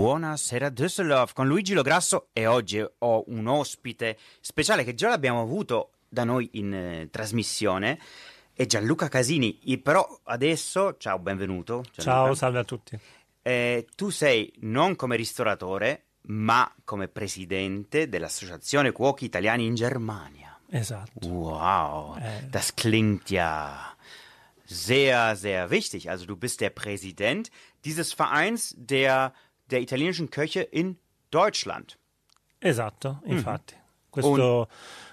Buonasera Düsseldorf con Luigi Lograsso e oggi ho un ospite speciale che già l'abbiamo avuto da noi in eh, trasmissione è Gianluca Casini, I- però adesso, ciao, benvenuto. Gianluca. Ciao, salve a tutti. Eh, tu sei non come ristoratore, ma come presidente dell'Associazione Cuochi Italiani in Germania. Esatto. Wow, Äh. das klingt ja sehr, sehr wichtig. Also du bist der Präsident dieses Vereins der, der italienischen Köche in Deutschland. Esatto, Mm. infatti. Questo,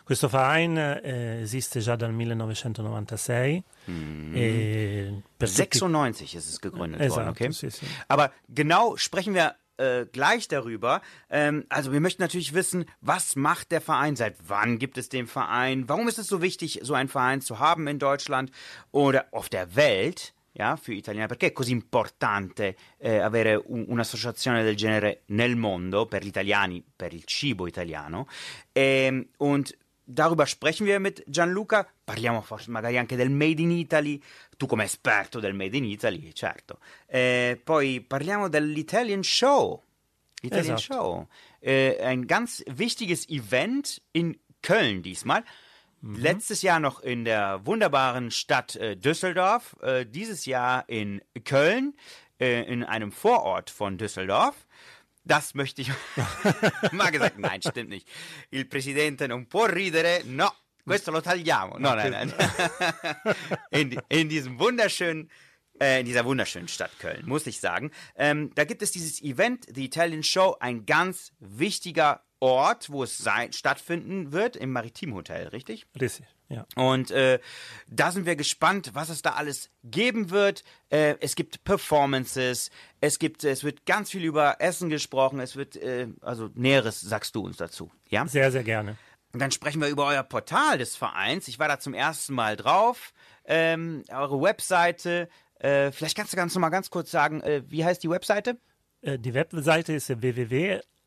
questo Verein eh, esiste già dal 1996. Mm. E per tutti- 96 ist es gegründet Esatto, worden, okay? sì, sì. Aber genau sprechen wir äh, gleich darüber. Ähm, also wir möchten natürlich wissen, was macht der Verein, seit wann gibt es den Verein, warum ist es so wichtig, so einen Verein zu haben in Deutschland oder auf der Welt, für Italiener, perché è così importante eh, avere un- un'associazione del genere nel mondo per gli italiani, per il cibo italiano. Ehm, und Darüber sprechen wir mit Gianluca, parliamo forse magari anche del Made in Italy, tu come esperto del Made in Italy, certo. Eh, poi parliamo dell'Italian Show. Italian Esatto. Show. Äh, ein ganz wichtiges Event in Köln diesmal. Letztes Jahr noch in der wunderbaren Stadt äh, Düsseldorf, äh, dieses Jahr in Köln, äh, in einem Vorort von Düsseldorf. Das möchte ich mal gesagt. Nein, stimmt nicht. Il presidente non può ridere. No, questo lo tagliamo. No, nein, nein. In, in diesem wunderschönen, äh, in dieser wunderschönen Stadt Köln, muss ich sagen. Ähm, da gibt es dieses Event, The Italian Show, ein ganz wichtiger Ort, wo es sein, stattfinden wird, im Maritimhotel, richtig? Richtig, ja. Und äh, da sind wir gespannt, was es da alles geben wird. Äh, es gibt Performances, es gibt, es wird ganz viel über Essen gesprochen. Es wird, äh, also Näheres sagst du uns dazu, ja? Sehr, sehr gerne. Und dann sprechen wir über euer Portal des Vereins. Ich war da zum ersten Mal drauf. Ähm, eure Webseite. Äh, vielleicht kannst du ganz noch mal ganz kurz sagen, äh, wie heißt die Webseite? Eh, die Webseite ist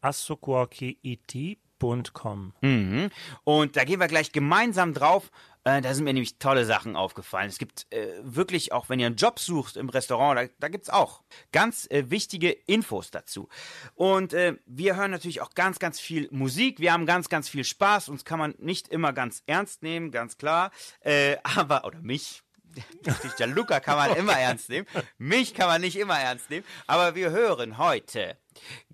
www.assocuochiit.com. Mhm. Und da gehen wir gleich gemeinsam drauf. Äh, da sind mir nämlich tolle Sachen aufgefallen. Es gibt äh, wirklich, auch wenn ihr einen Job sucht im Restaurant, da, da gibt's auch ganz äh, wichtige Infos dazu. Und äh, wir hören natürlich auch ganz, ganz viel Musik. Wir haben ganz, ganz viel Spaß. Uns kann man nicht immer ganz ernst nehmen, ganz klar. Äh, aber, oder mich. Der Luca kann man immer ernst nehmen. Mich kann man nicht immer ernst nehmen. Aber wir hören heute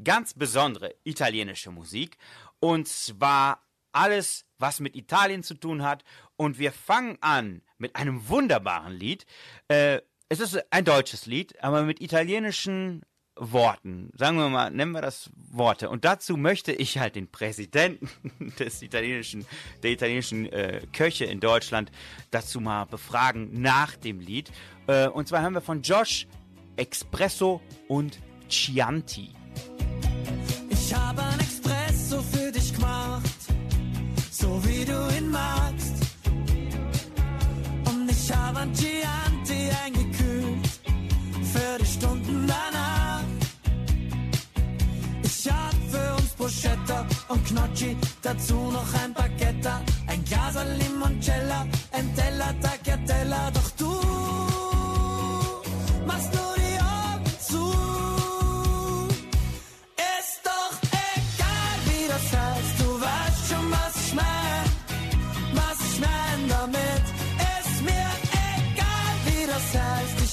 ganz besondere italienische Musik. Und zwar alles, was mit Italien zu tun hat. Und wir fangen an mit einem wunderbaren Lied. Äh, es ist ein deutsches Lied, aber mit italienischen Worten. Sagen wir mal, nennen wir das Worte. Und dazu möchte ich halt den Präsidenten des italienischen, der italienischen äh, Köche in Deutschland dazu mal befragen nach dem Lied. Äh, und zwar hören wir von Josh Espresso und Chianti. Ich habe ein Espresso für dich gemacht, so wie du ihn magst. Und ich habe ein Chianti eingekühlt für die Stunden danach. Ich hab für uns Bruschetta und Gnocchi, dazu noch ein Baguette, ein Glas Limoncello, ein Teller Tagliatella. Doch du machst nur die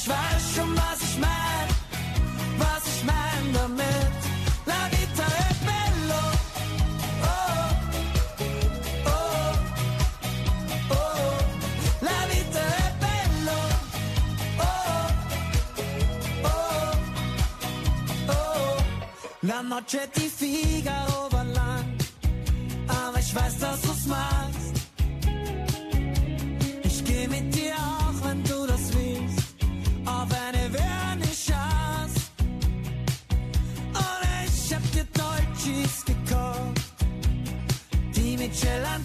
weiß schon, was ich mein, was ich mein damit. La vita è bello, oh, oh, oh, la vita è bello, oh, oh, oh. La noche di Figaro war lang, aber ich weiß, dass du's magst. Ich geh mit dir auch, Celan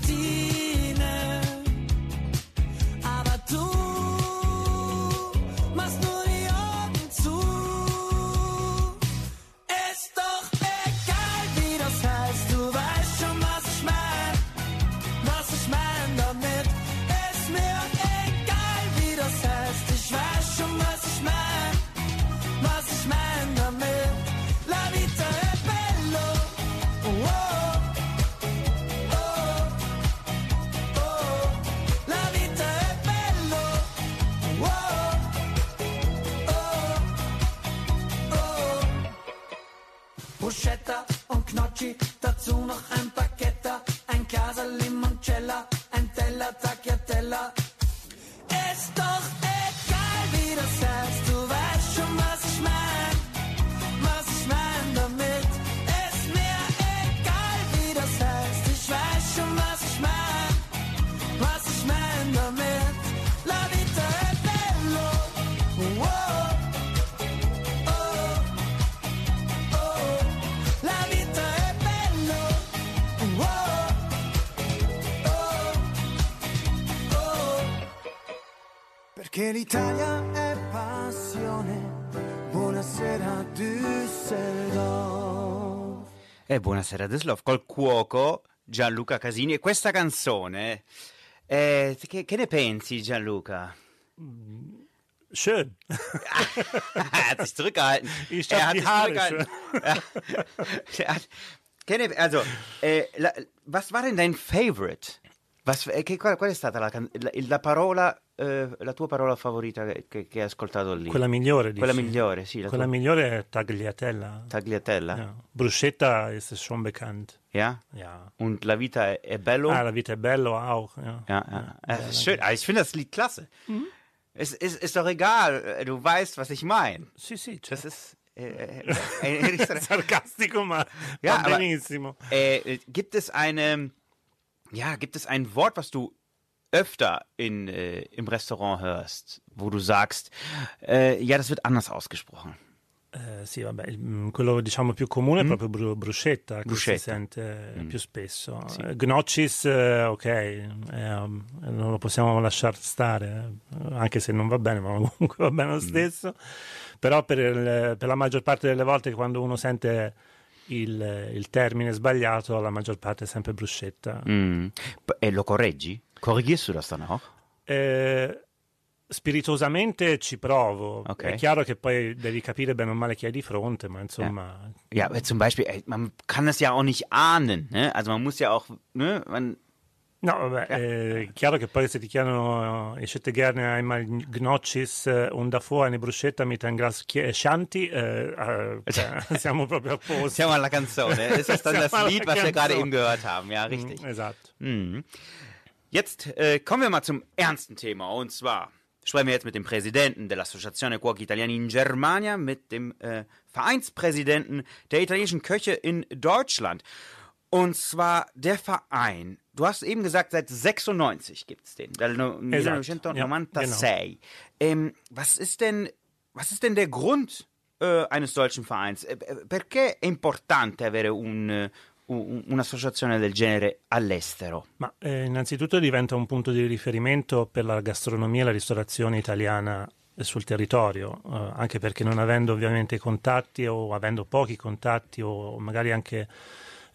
E buonasera Düsseldorf col cuoco Gianluca Casini e questa canzone. eh, che, che ne pensi Gianluca? Schön. er hat sich zurückgehalten. Ich er hat die sich Haare zurückgehalten. hat, also, la- was war denn dein Favorite? Was, che- qual, qual è stata la, la, la parola, eh, la tua parola favorita che, che- hai ascoltato lì? Quella migliore, Quella dici? migliore, sì. La Quella tua migliore è tagliatella. tagliatella. Ja. Bruschetta ist schon bekannt. Ja? Ja. Und La Vita è, è bello? Ah, la vita è bello auch. Ja. Ja, ja. Das ist schön. Also ich finde das Lied klasse. Es ist, ist doch egal, du weißt, was ich meine. Sì, sì, cioè, Das ist. Äh, äh, äh, äh, sarcastico, ma Ja, va aber- benissimo. äh, äh, gibt es eine. Ja, gibt es ein Wort, was du öfter in, äh, im Restaurant hörst, wo du sagst, äh, ja, das wird anders ausgesprochen? Eh, sì, vabbè, mm, quello diciamo più comune è proprio bru- bruschetta, che Bruschetta. si sente più spesso. Eh, Gnocchis, eh, ok, eh, um, non lo possiamo lasciare stare, eh, anche se non va bene, ma comunque va bene lo stesso. Però per, il- per la maggior parte delle volte quando uno sente il, il termine sbagliato, la maggior parte è sempre bruschetta. Mm. E lo correggi? Du das dann auch? Eh, spiritosamente ci provo. Ok. È chiaro che poi devi capire bene o male chi hai di fronte, ma insomma... Ja, aber zum Beispiel, ey, man kann das ja auch nicht ahnen, ne? Also man muss ja auch, ne? Man, No, vabbè, è chiaro che poi se ti chiedono ich hätte gerne einmal Gnocchis eh, und davor eine Bruschetta mit ein Glas Chi- eh, Chianti, eh, eh, cioè, siamo proprio a posto. Siamo alla canzone. Ist das dann Siamo das Lied, was wir gerade eben gehört haben? Ja, richtig. Esatto. Mhm. Jetzt äh, kommen wir mal zum ernsten Thema. Und zwar sprechen wir jetzt mit dem Präsidenten dell'Associazione Cuochi Italiani in Germania, mit dem äh, Vereinspräsidenten der italienischen Köche in Deutschland. Und zwar der Verein. Du hast eben gesagt, seit 96 gibt es den. Dal no- 1996. ähm, was ist denn, was ist denn der Grund äh, eines solchen Vereins? Äh, äh, perché è importante avere un, eh, un- un'associazione del genere all'estero? Ma eh, innanzitutto diventa un punto di riferimento per la gastronomia e la ristorazione italiana eh, sul territorio, eh, anche perché non avendo ovviamente contatti o avendo pochi contatti o magari anche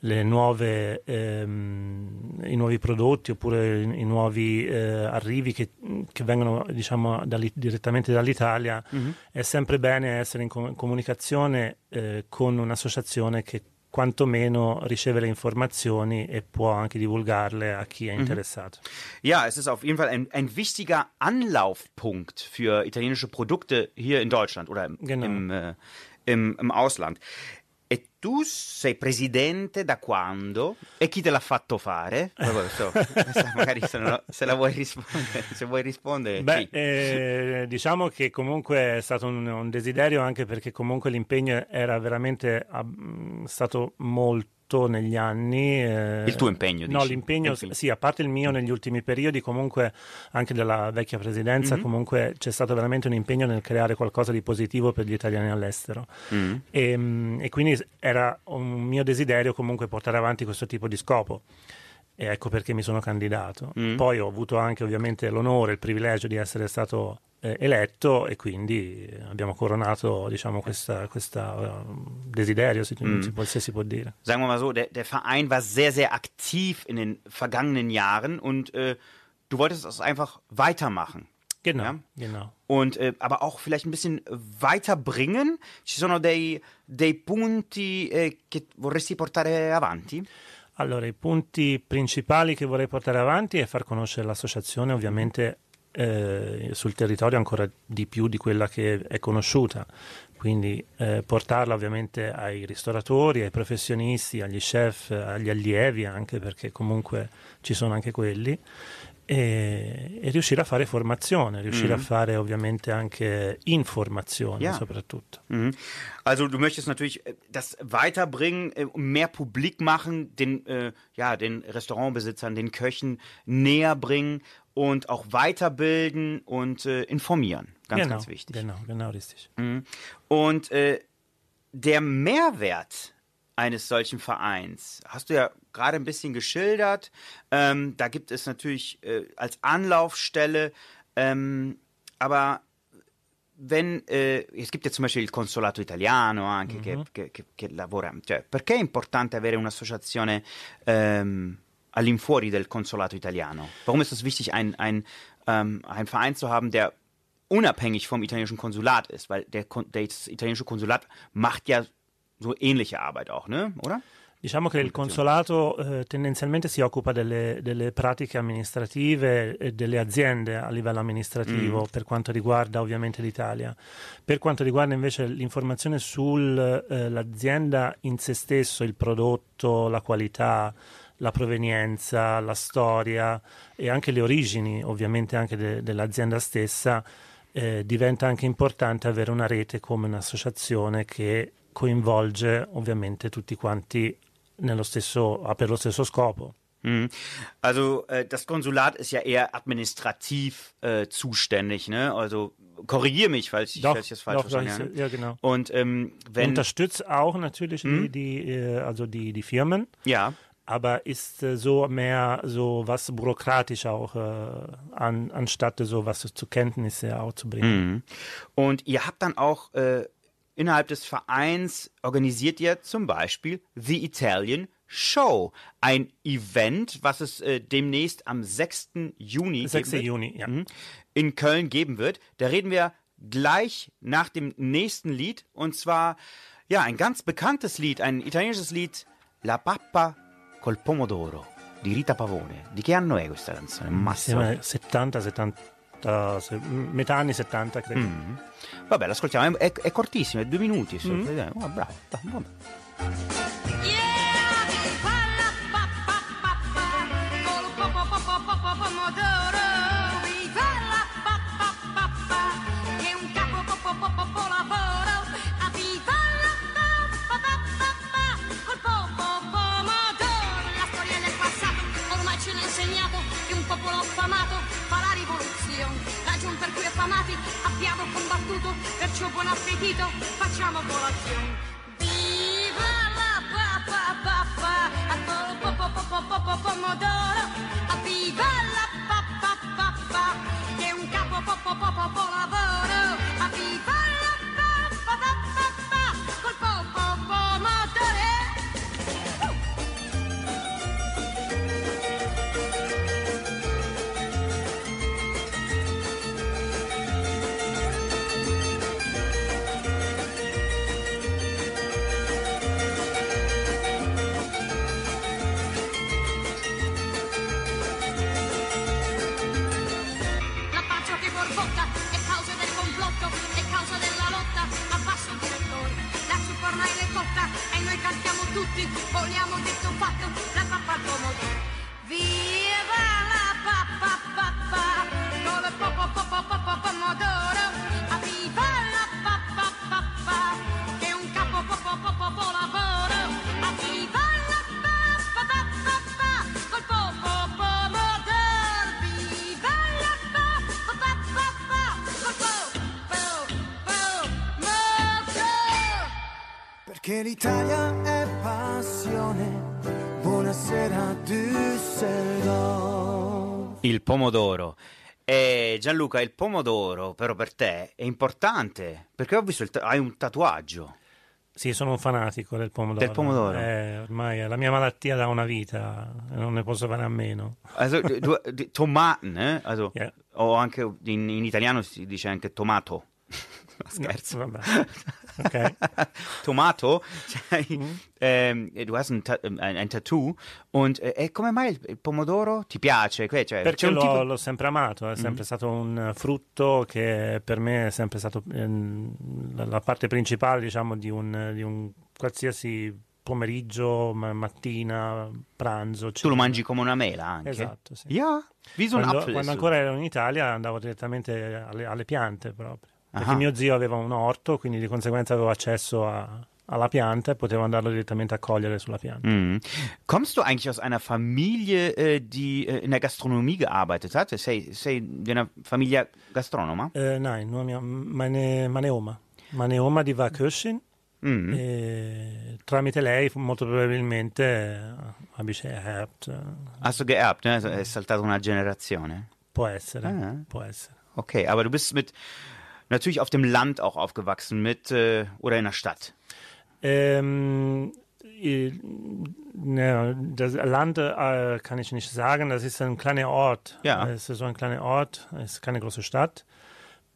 nuove, ehm, i nuovi prodotti oppure i, i nuovi eh, arrivi che, che vengono diciamo, direttamente dall'Italia, è sempre bene essere in co- comunicazione eh, con un'associazione che quantomeno riceve le informazioni e può anche divulgarle a chi è interessato. Ja, es ist auf jeden Fall ein, ein wichtiger Anlaufpunkt für italienische Produkte hier in Deutschland oder im, Genau. im, äh, im, im Ausland. E tu sei presidente da quando? E chi te l'ha fatto fare? So, magari se, non- se la vuoi rispondere, se vuoi rispondere. Beh, chi? eh, diciamo che comunque è stato un, un desiderio anche perché comunque l'impegno era veramente mh, stato molto negli anni. eh, Il tuo impegno, No, dici? l'impegno, Infine. sì, a parte il mio negli ultimi periodi, comunque anche della vecchia presidenza, Mhm. comunque c'è stato veramente un impegno nel creare qualcosa di positivo per gli italiani all'estero. Mm. E, mh, e quindi era un mio desiderio comunque portare avanti questo tipo di scopo. E ecco perché mi sono candidato. Mm. Poi ho avuto anche ovviamente l'onore, il privilegio di essere stato eh, eletto e quindi abbiamo coronato diciamo questa, questa eh, desiderio, se, Mm. si può, se si può dire. sagen wir mal so, der, der Verein war sehr, sehr aktiv in den vergangenen Jahren und äh, du wolltest es einfach weitermachen. Genau, Ja. genau. Und äh, aber auch vielleicht ein bisschen weiterbringen. Ci sono dei, dei punti eh, che vorresti portare avanti? Allora, i punti principali che vorrei portare avanti è far conoscere l'associazione ovviamente eh, sul territorio ancora di più di quella che è conosciuta, quindi eh, portarla ovviamente ai ristoratori, ai professionisti, agli chef, agli allievi anche perché comunque ci sono anche quelli e, e riuscire a fare formazione, riuscire Mhm. a fare ovviamente anche informazione Ja. soprattutto. Mhm. Also du möchtest natürlich äh, das weiterbringen, äh, mehr publik machen, den, äh, ja, den Restaurantbesitzern, den Köchen näher bringen und auch weiterbilden und äh, informieren. Ganz, genau, ganz wichtig. Genau, genau richtig. Mhm. Und äh, der Mehrwert eines solchen Vereins hast du ja gerade ein bisschen geschildert. Ähm, da gibt es natürlich äh, als Anlaufstelle, ähm, aber wenn eh, es gibt ja zum Beispiel il consolato italiano anche che, che- che- che lavora, cioè, perché è importante avere un'associazione ehm, all'infuori del consolato italiano? Warum ist es wichtig, ein, ein, ähm, einen Verein zu haben, der unabhängig vom italienischen Konsulat ist? Weil der, das italienische Konsulat macht ja so ähnliche Arbeit auch, ne? Oder? Diciamo che il consolato eh, tendenzialmente si occupa delle, delle pratiche amministrative e delle aziende a livello amministrativo per quanto riguarda ovviamente l'Italia. Per quanto riguarda invece l'informazione sull'azienda in se stesso, il prodotto, la qualità, la provenienza, la storia e anche le origini ovviamente anche de- dell'azienda stessa, eh, diventa anche importante avere una rete come un'associazione che coinvolge ovviamente tutti quanti nello stesso, ah, per lo stesso scopo. Mhm. Also äh, das Konsulat ist ja eher administrativ äh, zuständig, ne? Also korrigiere mich, falls ich, falls ich das falsch doch, verstanden doch, habe. ja, genau. Und ähm, wenn Unterstützt auch natürlich die, die, äh, also die, die Firmen, ja, aber ist äh, so mehr so was bürokratisch auch, an, anstatt so was zu Kenntnisse auch zu bringen. Mhm. Und ihr habt dann auch innerhalb des Vereins organisiert ihr zum Beispiel The Italian Show, ein Event, was es äh, demnächst am 6. Juni, 6. geben wird, Juni, ja. mhm, in Köln geben wird. Da reden wir gleich nach dem nächsten Lied und zwar ja ein ganz bekanntes Lied, ein italienisches Lied, La Pappa col pomodoro di Rita Pavone. Di che anno è questa canzone? Massimo. Insieme 70, 70, se- metà anni 70 credo. Mm. Vabbè, l'ascoltiamo, è, è cortissimo, è due minuti. solo. Vediamo. Oh, bravo, bravo, seguito facciamo volazzare. Perché l'Italia è passione. Buonasera Düsseldorf. Il pomodoro. E Gianluca, il pomodoro, però per te è importante, perché ho visto il ta- hai un tatuaggio. Sì, sono un fanatico del pomodoro. Del pomodoro? Eh, ormai è la mia malattia da una vita, non ne posso fare a meno. Also, du, di- Tomaten, eh? Also, Ja. o anche in, in italiano si dice anche tomato. Scherzo. Vabbè. Ok. Tomato, cioè, ehm, du hast ein, Ta- ein, ein Tattoo und e come mai il, il pomodoro ti piace? Que- Cioè, Perché c'è un l'ho, tipo- l'ho sempre amato, è sempre stato un frutto che per me è sempre stato ehm, la, la parte principale, diciamo, di un, di un qualsiasi pomeriggio, ma- mattina, pranzo. Tu lo mangi come una mela anche? Esatto, sì. Ja, wie so ein Quando, Apfel. quando ist ancora ero in Italia andavo direttamente alle, alle piante proprio. Perché Ah. mio zio aveva un orto, quindi di conseguenza avevo accesso a- alla pianta e potevo andarlo direttamente a cogliere sulla pianta. Mhm. Kommst du eigentlich aus einer Familie, äh, die äh, in der Gastronomie gearbeitet hat? Sei, sei di una famiglia gastronoma? Eh, nein, nur mia, meine, meine Oma. Meine Oma die war Köchin Mhm. e tramite lei molto probabilmente habe ich erbt. eh, Hast du geerbt, ne? È saltata una generazione. può essere, Ah. può essere. Okay, aber du bist mit natürlich auf dem Land auch aufgewachsen, mit äh, oder in der Stadt. Ähm, ne, das Land äh, kann ich nicht sagen, das ist ein kleiner Ort. Ja. Es ist so ein kleiner Ort, es ist keine große Stadt.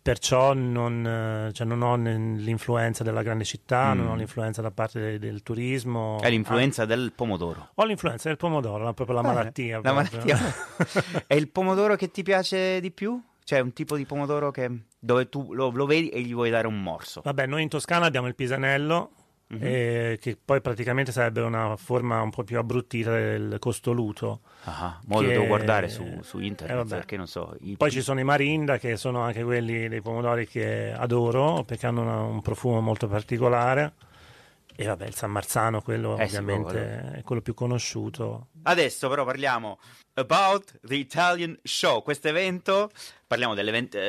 Perciò non, eh, cioè non ho l'influenza della grande città, non ho l'influenza da parte del, del turismo. È l'influenza del pomodoro. Ah, ho l'influenza del pomodoro, la- proprio la malattia. La proprio. malattia. È il pomodoro che ti piace di più? C'è un tipo di pomodoro che, dove tu lo, lo vedi e gli vuoi dare un morso. Vabbè, noi in Toscana abbiamo il pisanello, Mhm. eh, che poi praticamente sarebbe una forma un po' più abbruttita del costoluto. Ah, mo lo devo guardare su, su internet Eh, perché non so. i- Poi ci sono i marinda, che sono anche quelli dei pomodori che adoro, perché hanno una- un profumo molto particolare. E vabbè, il San Marzano, quello Eh sì, ovviamente è quello più conosciuto. Adesso però parliamo about the Italian Show, questo evento, parliamo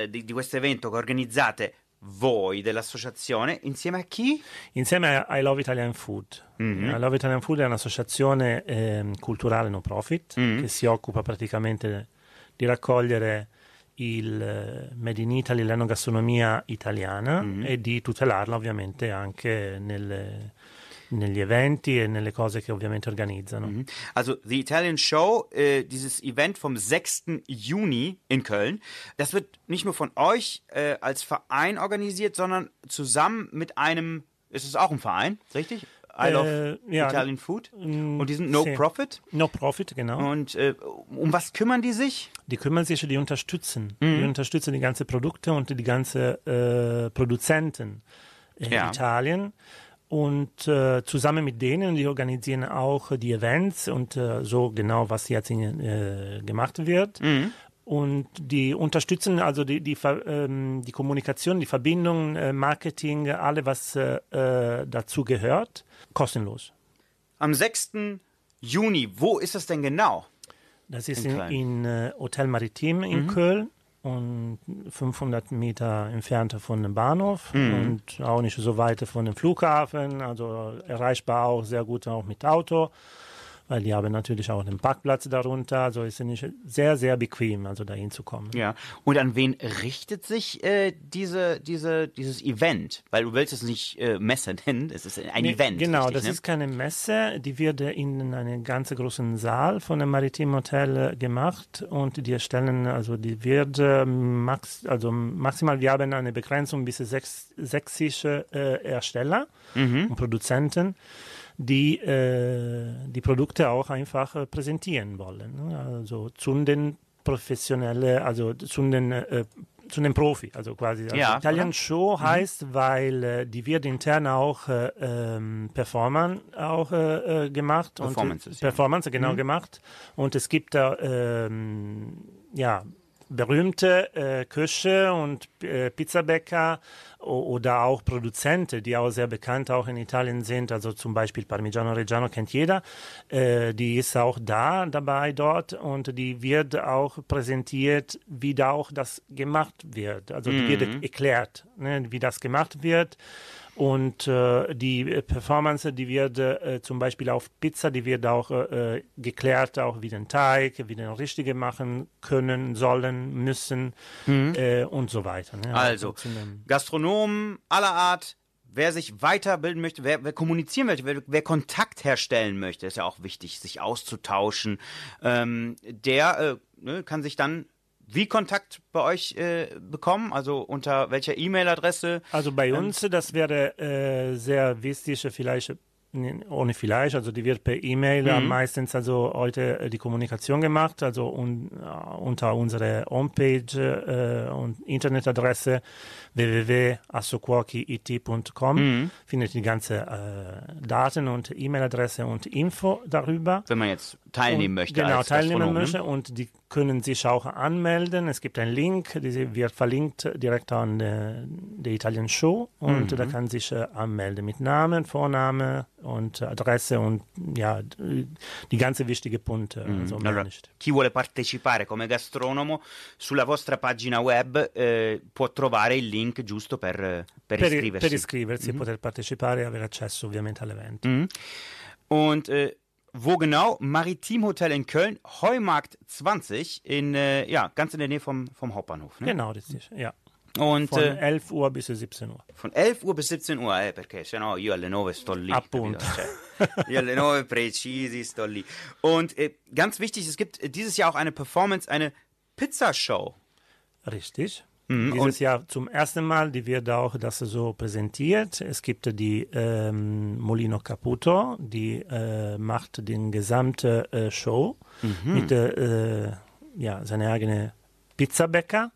eh, di, di questo evento che organizzate voi dell'associazione insieme a chi? Insieme a I Love Italian Food. Mhm. I Love Italian Food è un'associazione ehm, culturale no profit Mhm. che si occupa praticamente di raccogliere il eh, Made in Italy, l'enogastronomia italiana Mhm. e di tutelarla ovviamente anche nelle- negli eventi e nelle cose che ovviamente organizzano. Mhm. Also The Italian Show, äh, dieses Event vom 6. Juni in Köln, das wird nicht nur von euch äh, als Verein organisiert, sondern zusammen mit einem, ist es auch ein Verein, richtig? I Love Äh, ja, Italian Food. mm, Und die sind No sì. Profit. No Profit, genau. Und äh, um was kümmern die sich? Die kümmern sich, die unterstützen. Mhm. Die unterstützen die ganzen Produkte und die ganzen äh, Produzenten in Ja. Italien. Und äh, zusammen mit denen, die organisieren auch die Events und äh, so genau, was jetzt in, äh, gemacht wird. Mhm. Und die unterstützen also die, die, ähm, die Kommunikation, die Verbindung, äh, Marketing, alle, was äh, äh, dazu gehört, kostenlos. Am 6. Juni, wo ist das denn genau? Das ist In in, in äh, Hotel Maritim in Köln und 500 Meter entfernt von dem Bahnhof und auch nicht so weit von dem Flughafen, also erreichbar auch sehr gut auch mit Auto, weil die haben natürlich auch den Parkplatz darunter, also ist es nicht sehr, sehr bequem, also dahin zu kommen. Ja. Und an wen richtet sich äh, diese, diese, dieses Event? Weil du willst es nicht äh, Messe nennen, es ist ein Nee, Event. Genau, richtig, das ne? ist keine Messe, die wird in einem ganz großen Saal von dem Maritim Hotel äh, gemacht und die erstellen, also die wird äh, max, also maximal, wir haben eine Begrenzung bis sechs, sächsische äh, Ersteller Mhm. und Produzenten, die äh, die Produkte auch einfach äh, präsentieren wollen. ne? Also zu den professionellen, also zu den äh, zu den Profi, also quasi. Also Ja, Italian oder? Show heißt, weil äh, die wird intern auch äh, ähm, Performern auch äh, äh, gemacht. Performances, Und, ja. Performance, genau gemacht. Und es gibt da ähm, ja, berühmte äh, Köche und äh, Pizzabäcker oder auch Produzenten, die auch sehr bekannt auch in Italien sind. Also zum Beispiel Parmigiano Reggiano kennt jeder. Äh, die ist auch da dabei dort und die wird auch präsentiert, wie da auch das gemacht wird. Also die wird erklärt, ne, wie das gemacht wird. Und äh, die äh, Performance, die wird äh, zum Beispiel auf Pizza, die wird auch äh, geklärt, auch wie den Teig, wie den richtige machen können, sollen, müssen äh, und so weiter. Ne? Also, zu Gastronomen aller Art, wer sich weiterbilden möchte, wer, wer kommunizieren möchte, wer, wer Kontakt herstellen möchte, ist ja auch wichtig, sich auszutauschen, ähm, der äh, ne, kann sich dann wie Kontakt bei euch äh, bekommen? Also unter welcher E-Mail-Adresse? Also bei uns, das wäre äh, sehr wichtig, vielleicht ohne vielleicht, also die wird per E-Mail Mhm. meistens also heute äh, die Kommunikation gemacht, also un, äh, unter unserer Homepage äh, und Internetadresse www.assocuochi.it.com Mhm. findet die ganze äh, Daten und E-Mail-Adresse und Info darüber. Wenn man jetzt teilnehmen möchte. Genau, als teilnehmen Gastronom, ne? möchte und die können sich auch anmelden. Es gibt einen Link, der wird verlinkt direkt an der, der Italian Show und Mhm. da kann sich äh, anmelden mit Namen, Vorname und Adresse und ja, die ganze wichtige Punkte. Also mehr Mhm. Allora, chi vuole partecipare come gastronomo sulla vostra pagina web eh, può trovare il link giusto per, per Per, iscriversi. per iscriversi e poter partecipare e avere accesso ovviamente all'evento. Mhm. Und äh, wo genau? Maritimhotel in Köln, Heumarkt 20, in, äh, ja, ganz in der Nähe vom, vom Hauptbahnhof. Ne? Genau, richtig. Ja. Und Von äh, 11 Uhr bis 17 Uhr. von 11 Uhr bis 17 Uhr, eh, perché sennò io alle 9 sto lì. Appunto. Cioè, io alle 9 precisi sto lì. Und äh, ganz wichtig, es gibt dieses Jahr auch eine Performance, eine Pizzashow. Richtig. Mhm, Dieses Jahr zum ersten Mal, die wird auch das so präsentiert. Es gibt die ähm, Molino Caputo, die äh, macht den gesamte äh, Show Mhm. mit äh, ja, seine eigene Pizzabäcker,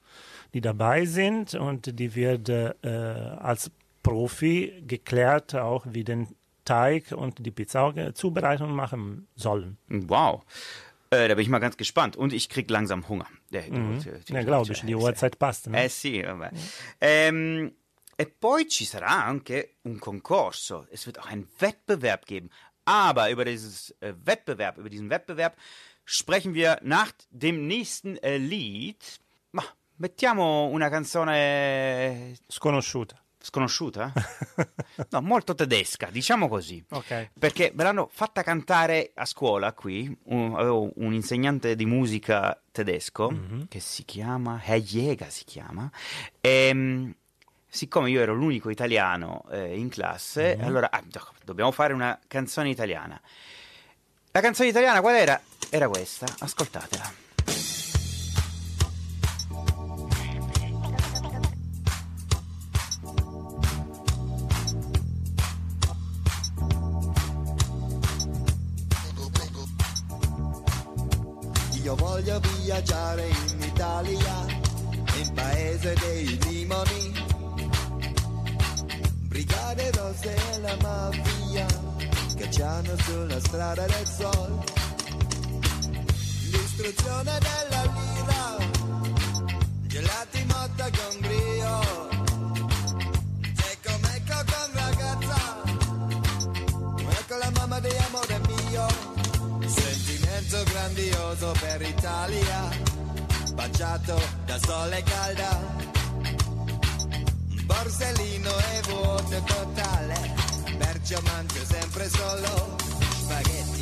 die dabei sind und die wird äh, als Profi geklärt, auch wie den Teig und die Pizza auch, äh, Zubereitung machen sollen. Wow. Äh, da bin ich mal ganz gespannt. Und ich krieg langsam Hunger. Äh, Ja, glaube ich, die Uhrzeit passt. Ne? Eh sì, vabbè. Ehm, e poi ci sarà anche un concorso. Es wird auch einen Wettbewerb geben. Aber über dieses äh, Wettbewerb, über diesen Wettbewerb sprechen wir nach dem nächsten äh, Lied. Ma mettiamo una canzone Sconosciuta. Sconosciuta? No, molto tedesca, diciamo così. Ok. Perché me l'hanno fatta cantare a scuola qui, un- avevo un insegnante di musica tedesco che si chiama, Herr Jäger si chiama, e siccome io ero l'unico italiano eh, in classe, allora ah, do- dobbiamo fare una canzone italiana. La canzone italiana qual era? Era questa, ascoltatela. Viaggiare in Italia, in paese dei limoni. Brigate rosse e la mafia cacciano sulla strada del sol. L'istruzione della lira, gelati motta con brio. Grandioso per Italia, baciato da sole calda. Borsellino e vuoto totale, perciò mangio sempre solo spaghetti.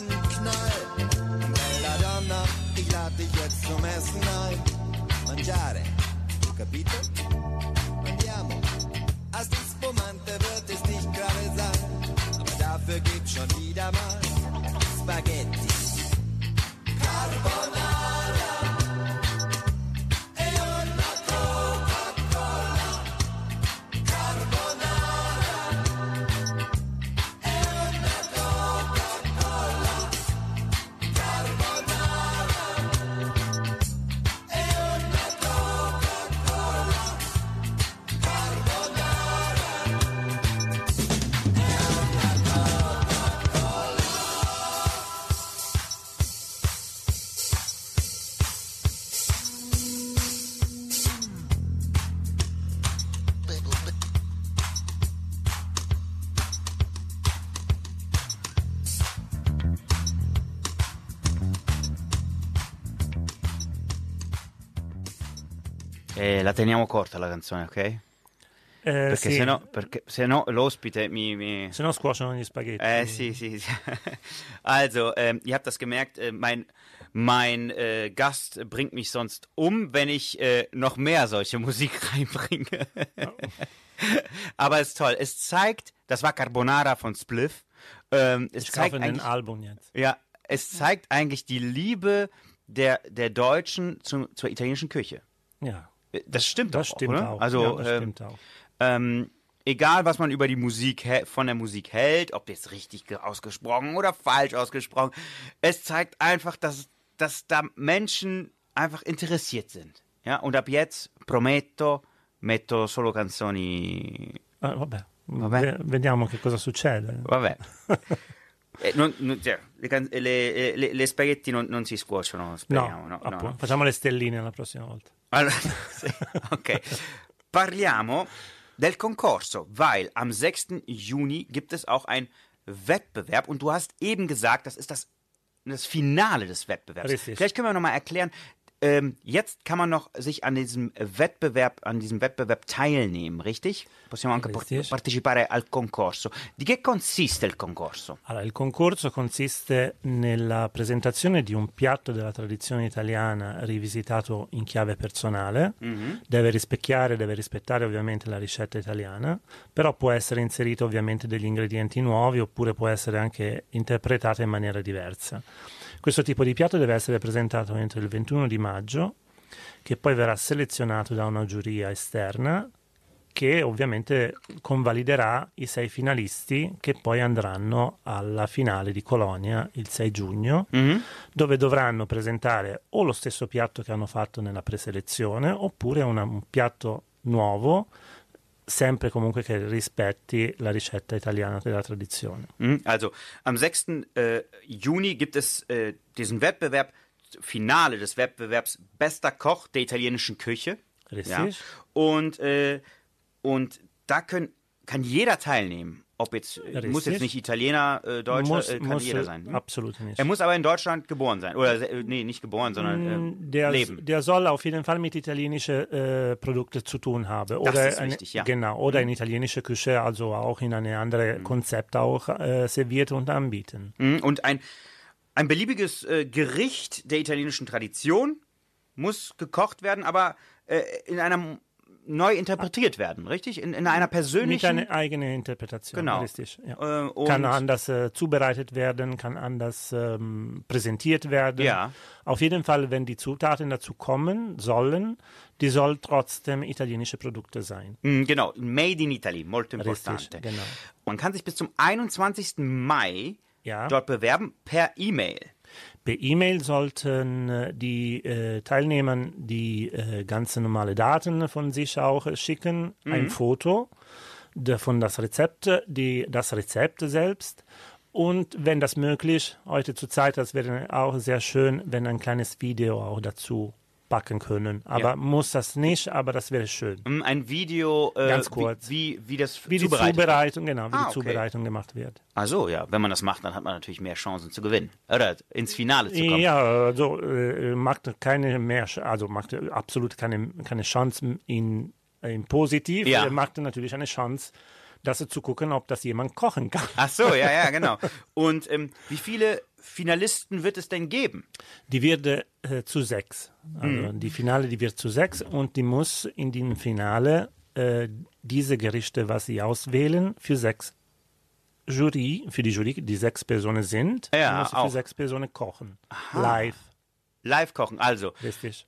Einen Knall. Bella donna, ich lad dich jetzt zum Essen ein. Mangiare, capito? Teniamo corta la canzone, ok? Eh, Perché sì, se no, perché se no l'ospite mi, mi... se no scuociono gli spaghetti. Äh, sì, sì, sì. Also, ähm, ihr habt das gemerkt, äh, mein, mein äh, Gast bringt mich sonst um, wenn ich äh, noch mehr solche Musik reinbringe. Aber es ist toll. Es zeigt, das war Carbonara von Spliff. Ähm, es ich zeigt eigentlich, Album jetzt. ja, es zeigt eigentlich die Liebe der, der Deutschen zum, zur italienischen Küche. Ja, Das stimmt das doch, stimmt oder? auch. Also, ja, ähm, stimmt auch. ähm, egal was man über die Musik von der Musik hält, ob jetzt richtig ge- ausgesprochen oder falsch ausgesprochen, es zeigt einfach, dass, dass da Menschen einfach interessiert sind. Ja, und ab jetzt prometto, metto solo canzoni. Ah, vabbè. Vabbè. Ve- vediamo che cosa succede. Vabbè. Eh, non- non- cioè, le, le- le- spaghetti non, non si scuociono, speriamo. No, No, no. facciamo le stelline la prossima volta. Allora, sì, ok. Parliamo del concorso, weil am 6. Juni gibt es auch ein Wettbewerb und du hast eben gesagt, das ist das, das Finale des Wettbewerbs. Richtig. Vielleicht können wir nochmal erklären, ähm, jetzt kann man noch sich an diesem Wettbewerb, an diesem Wettbewerb teilnehmen, richtig? Possiamo anche par- Richtig. partecipare al concorso. Di che consiste il concorso? Allora, il concorso consiste nella presentazione di un piatto della tradizione italiana rivisitato in chiave personale. Deve rispecchiare, deve rispettare ovviamente la ricetta italiana, però può essere inserito ovviamente degli ingredienti nuovi oppure può essere anche interpretato in maniera diversa. Questo tipo di piatto deve essere presentato entro il 21 di maggio, che poi verrà selezionato da una giuria esterna che ovviamente convaliderà i sei finalisti che poi andranno alla finale di Colonia il 6 giugno, dove dovranno presentare o lo stesso piatto che hanno fatto nella preselezione oppure una- un piatto nuovo, sempre comunque che rispetti la ricetta italiana della tradizione. Mhm, Also am 6. Äh, Juni gibt es äh, diesen Wettbewerb, Finale des Wettbewerbs Bester Koch der italienischen Küche. Richtig. Und, äh, und da können, kann jeder teilnehmen. Ob jetzt, äh, muss jetzt nicht Italiener, äh, Deutscher, muss äh, kann muss jeder sein. hm? absolut nicht. Er muss aber in Deutschland geboren sein. Oder, äh, nee, nicht geboren, sondern äh, Mm, der, leben. der soll auf jeden Fall mit italienischen äh, Produkten zu tun haben. Oder ist eine, wichtig, ja. Genau, oder in italienische Küche, also auch in eine andere Konzept auch äh, serviert und anbieten. Mhm, Und ein, ein beliebiges äh, Gericht der italienischen Tradition muss gekocht werden, aber äh, in einer neu interpretiert werden, richtig? In, in einer Mit persönlichen. einer eigenen Interpretation, Genau. richtig. Ja. Äh, kann anders äh, zubereitet werden, kann anders ähm, präsentiert werden. Ja. Auf jeden Fall, wenn die Zutaten dazu kommen sollen, die soll trotzdem italienische Produkte sein. Mm, Genau, Made in Italy, molto Richtig, importante. genau. Man kann sich bis zum 21. Mai Ja. dort bewerben per E-Mail. Per E-Mail sollten äh, die äh, Teilnehmer die äh, ganz normale Daten von sich auch äh, schicken, ein Foto davon das Rezept, die, das Rezept selbst. Und wenn das möglich, heute zur Zeit, das wäre auch sehr schön, wenn ein kleines Video auch dazu packen können. Aber Ja. muss das nicht, aber das wäre schön. Mm, Ein Video, äh, Ganz kurz. Wie, wie, wie das Wie die wird. Zubereitung, genau, wie Ah, die okay. Zubereitung gemacht wird. Ach so, ja. Wenn man das macht, dann hat man natürlich mehr Chancen zu gewinnen. Oder ins Finale zu kommen. Ja, also äh, macht keine mehr, also macht absolut keine, keine Chance in, in positiv. Ja. Er macht natürlich eine Chance, das zu gucken, ob das jemand kochen kann. Ach so, ja, ja, genau. Und ähm, wie viele Finalisten wird es denn geben? Die wird äh, zu sechs. Also Mhm. die Finale, die wird zu sechs und die muss in dem Finale äh, diese Gerichte, was sie auswählen, für sechs Jury, für die Jury, die sechs Personen sind, Ja, muss für sechs Personen kochen. Live, Live kochen. Also, richtig.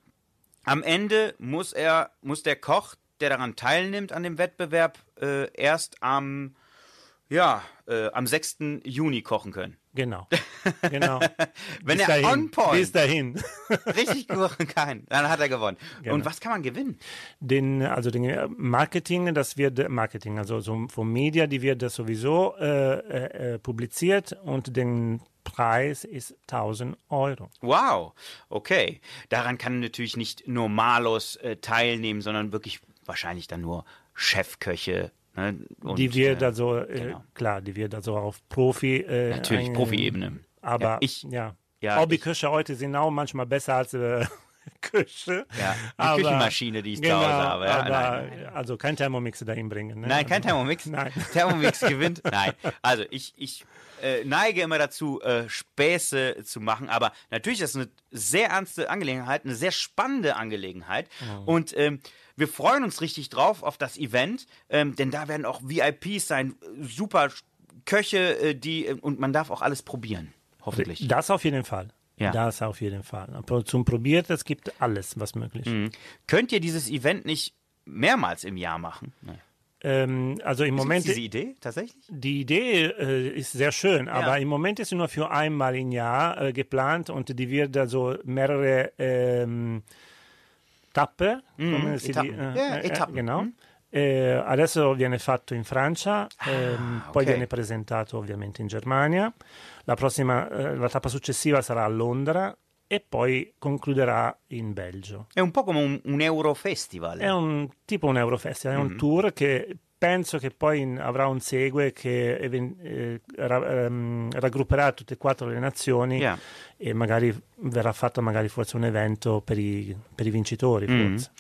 am Ende muss er, muss der Koch, der daran teilnimmt an dem Wettbewerb, äh, erst am, ja, äh, am 6. Juni kochen können. Genau. genau. Wenn Bis er dahin. on point Bis dahin. richtig kochen kann, dann hat er gewonnen. Genau. Und was kann man gewinnen? Den, also den äh, Marketing, das wird Marketing, also so vom Media, die wird das sowieso äh, äh, äh, publiziert und den Preis ist 1000 Euro. Wow, okay. Daran kann natürlich nicht Normalos äh, teilnehmen, sondern wirklich wahrscheinlich dann nur Chefköche. Ne? Und, die wird äh, also, äh, genau. klar, die wird also auf Profi. Äh, Natürlich, Profi-Ebene. Aber Ja, ich- ja, ja, Hobbyköche heute sind auch manchmal besser als äh, Küche. Ja, die Küchenmaschine, die ich zu genau, Hause habe. Ja, aber, nein, Also kein Thermomix dahin bringen. Ne? Nein, kein Thermomix. Nein. Thermomix gewinnt. Nein. Also ich, ich äh, neige immer dazu, äh, Späße zu machen, aber natürlich ist es eine sehr ernste Angelegenheit, eine sehr spannende Angelegenheit. Und ähm, wir freuen uns richtig drauf auf das Event, ähm, denn da werden auch VIPs sein, äh, super Köche, äh, die äh, und man darf auch alles probieren. Hoffentlich. Das auf jeden Fall. Ja. Das auf jeden Fall. Zum Probiert, es gibt alles, was möglich ist. Könnt ihr dieses Event nicht mehrmals im Jahr machen? Nein. Ähm, also im Moment Moment, diese Idee tatsächlich? die Idee äh, ist sehr schön, aber im Moment ist sie nur für einmal im Jahr äh, geplant und die wird also mehrere ähm, Tappe, come si Mhm, Etappen. di- Ja, Etappen. genau. Eh, adesso viene fatto in Francia, ehm, poi ok. viene presentato ovviamente in Germania. La prossima, eh, la tappa successiva sarà a Londra e poi concluderà in Belgio. È un po' come un, un Eurofestival. È un tipo un Eurofestival, è Mm-hmm. un tour che penso che poi in- avrà un segue che eh, ra- ehm, raggrupperà tutte e quattro le nazioni Ja. E magari verrà fatto magari forse un evento per i, per i vincitori. Mhm. Forse.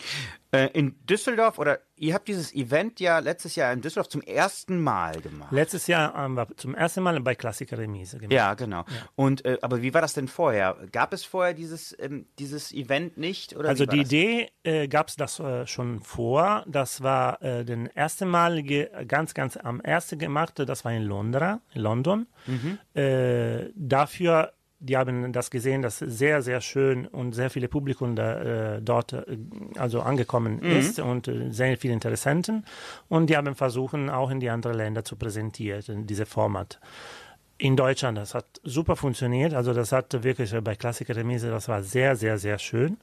Äh, in Düsseldorf, oder ihr habt dieses Event ja letztes Jahr in Düsseldorf zum ersten Mal gemacht. Letztes Jahr haben wir zum ersten Mal bei Klassiker Remise gemacht. ja, genau. Und äh, aber wie war das denn vorher? Gab es vorher dieses, ähm, dieses Event nicht? Also die das? Idee äh, gab es das äh, schon vor. Das war äh, den ersten Mal ganz, ganz am ersten gemacht. Das war in Londra, in London. Äh, dafür, die haben das gesehen, dass sehr, sehr schön und sehr viele Publikum da, äh, dort äh, also angekommen ist und äh, sehr viele Interessenten. Und die haben versucht, auch in die anderen Länder zu präsentieren, diese Format in Deutschland. Das hat super funktioniert. Also das hat wirklich bei Klassiker Remise, das war sehr, sehr, sehr schön.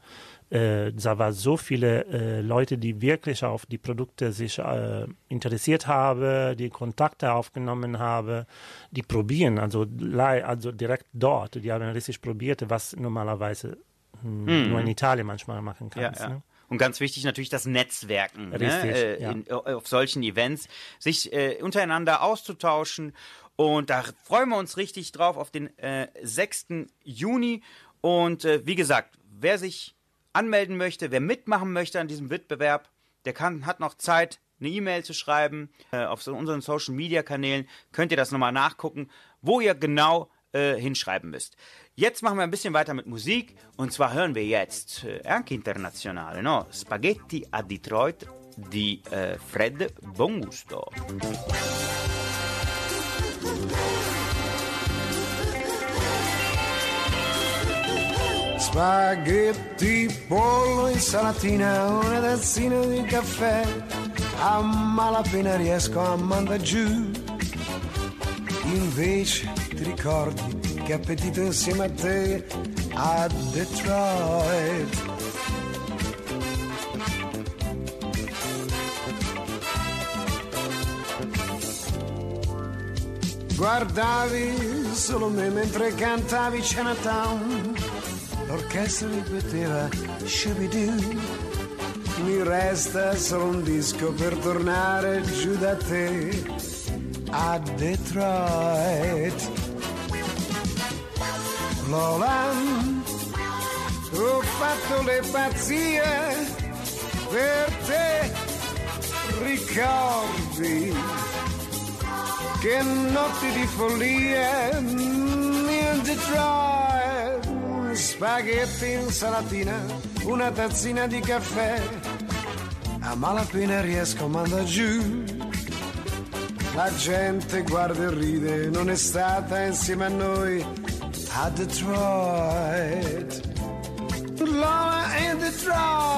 Äh, da war so viele äh, Leute, die wirklich auf die Produkte sich äh, interessiert haben, die Kontakte aufgenommen haben, die probieren, also, also direkt dort. Die haben richtig probiert, was normalerweise hm, nur in Italien manchmal machen Ja, kannst. ja. Ne? Und ganz wichtig natürlich das Netzwerken ne? Richtig, äh, ja. in, auf solchen Events, sich äh, untereinander auszutauschen. Und da freuen wir uns richtig drauf auf den äh, 6. Juni. Und äh, wie gesagt, wer sich anmelden möchte, wer mitmachen möchte an diesem Wettbewerb, der kann, hat noch Zeit, eine E-Mail zu schreiben. Äh, auf unseren Social Media Kanälen könnt ihr das nochmal nachgucken, wo ihr genau äh, hinschreiben müsst. Jetzt machen wir ein bisschen weiter mit Musik und zwar hören wir jetzt äh, anche internazionale, no? Spaghetti a Detroit di äh, Fred Bongusto. Spaghetti, pollo, insalatina, una tazzina di caffè. A malapena riesco a mandare giù. Invece ti ricordi che appetito insieme a te a Detroit. Guardavi solo me mentre cantavi Chinatown L'orchestra ripeteva Shubidoo Mi resta solo un disco per tornare giù da te A Detroit. Lola Ho fatto le pazzie Per te. Ricordi che notti di follia in Detroit spaghetti insalatina una tazzina di caffè. A malapena riesco a mandare giù. La gente guarda e ride non è stata insieme a noi. A Detroit. Lola in Detroit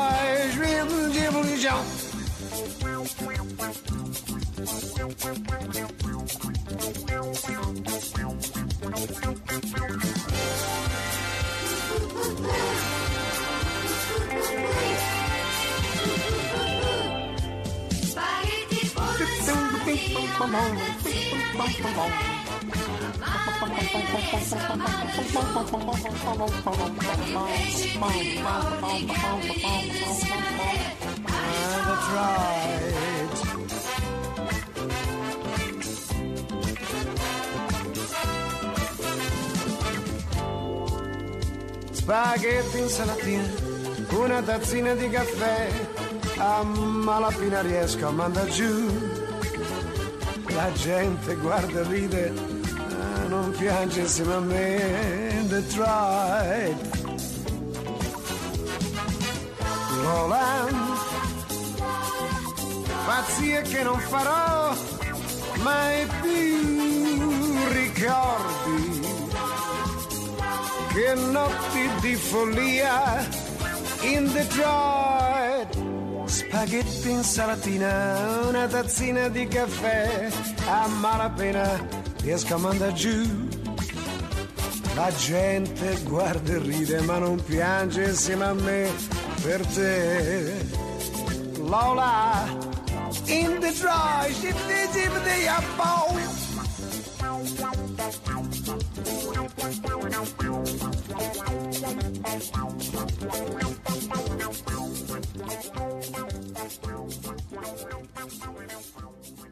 Spaghetti insalatina, una tazzina di caffè, a malapena riesco a mandare giù. La gente guarda e ride, ah, non piange insieme a me, Detroit. Roland, pazzie che non farò mai più ricordi. Che notti di follia in Detroit spaghetti insalatina una tazzina di caffè. A malapena riesco a mandare giù. La gente guarda e ride ma non piange insieme a me. Per te. Lola in Detroit ship the ship the up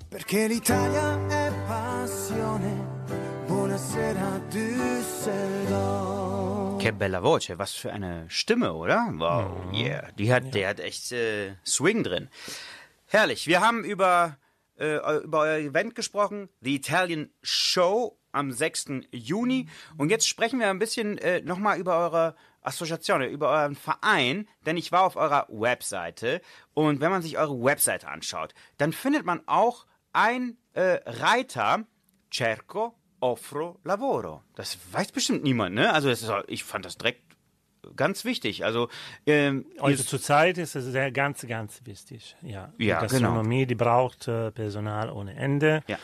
Perché l'Italia è passione. Buonasera Düsseldorf. Ke bella voce, was für eine Stimme, oder? Wow, yeah. Die hat, der hat echt äh, Swing drin. Herrlich. Wir haben über, äh, über euer Event gesprochen, The Italian Show am 6. Juni. Und jetzt sprechen wir ein bisschen äh, nochmal über eure Assoziation, über euren Verein, denn ich war auf eurer Webseite und wenn man sich eure Webseite anschaut, dann findet man auch ein äh, Reiter, Cerco offro lavoro. Das weiß bestimmt niemand, ne? Also ist, ich fand das direkt ganz wichtig. Also ähm, Heute ihr- zur Zeit ist es sehr ganz, ganz wichtig. Ja, Ja, die Gastronomie, die braucht äh, Personal ohne Ende. Ja.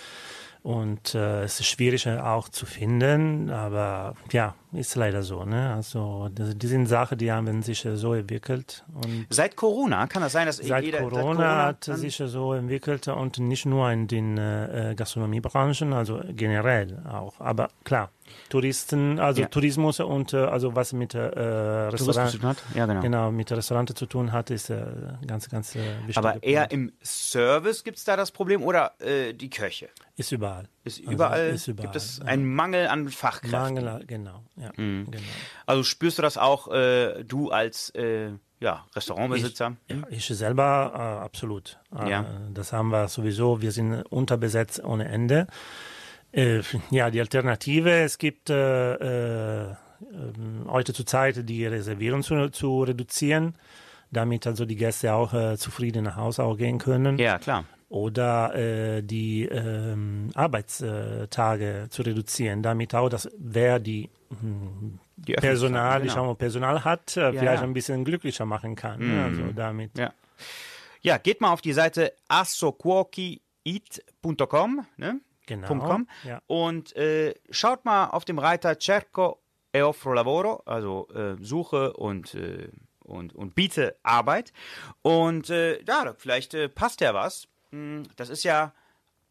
Und äh, es ist schwierig äh, auch zu finden, aber ja, ist leider so. Ne? Also das, die sind Sachen, die haben sich so entwickelt. Und seit Corona kann das sein, dass seit jeder Corona, hat dann- sich so entwickelt und nicht nur in den äh, äh, Gastronomiebranchen, also generell auch. Aber klar, Touristen, also Ja. Tourismus und äh, also was mit äh, Restaurant, zu tun hat? Ja, genau. genau, mit Restaurant zu tun hat, ist äh, ganz, ganz äh, wichtig. Aber eher im Service gibt es da das Problem oder äh, die Köche? ist überall. Ist Also, überall, ist überall, gibt es ja. einen Mangel an Fachkräften. Mangel, genau, ja, Mhm. genau. Also spürst du das auch, äh, du als äh, ja, Restaurantbesitzer? Ja, ich selber äh, absolut. Äh, Ja. Das haben wir sowieso. Wir sind unterbesetzt ohne Ende. Äh, ja, die Alternative, es gibt äh, heute zur Zeit die Reservierung zu, zu reduzieren, damit also die Gäste auch äh, zufrieden nach Hause auch gehen können. Ja, klar. Oder äh, die ähm, Arbeitstage zu reduzieren, damit auch das, wer die hm, Die Personal, ich genau. sag mal, Personal hat, äh, vielleicht ja. Mhm. ein bisschen glücklicher machen kann. Ne? Also damit. Ja. ja, geht mal auf die Seite assocuochi.com, ne? Genau, .com, ja. Und äh, schaut mal auf dem Reiter Cerco e offro lavoro, also äh, suche und, äh, und, und biete Arbeit. Und äh, ja, vielleicht äh, passt ja was. Hm, Das ist ja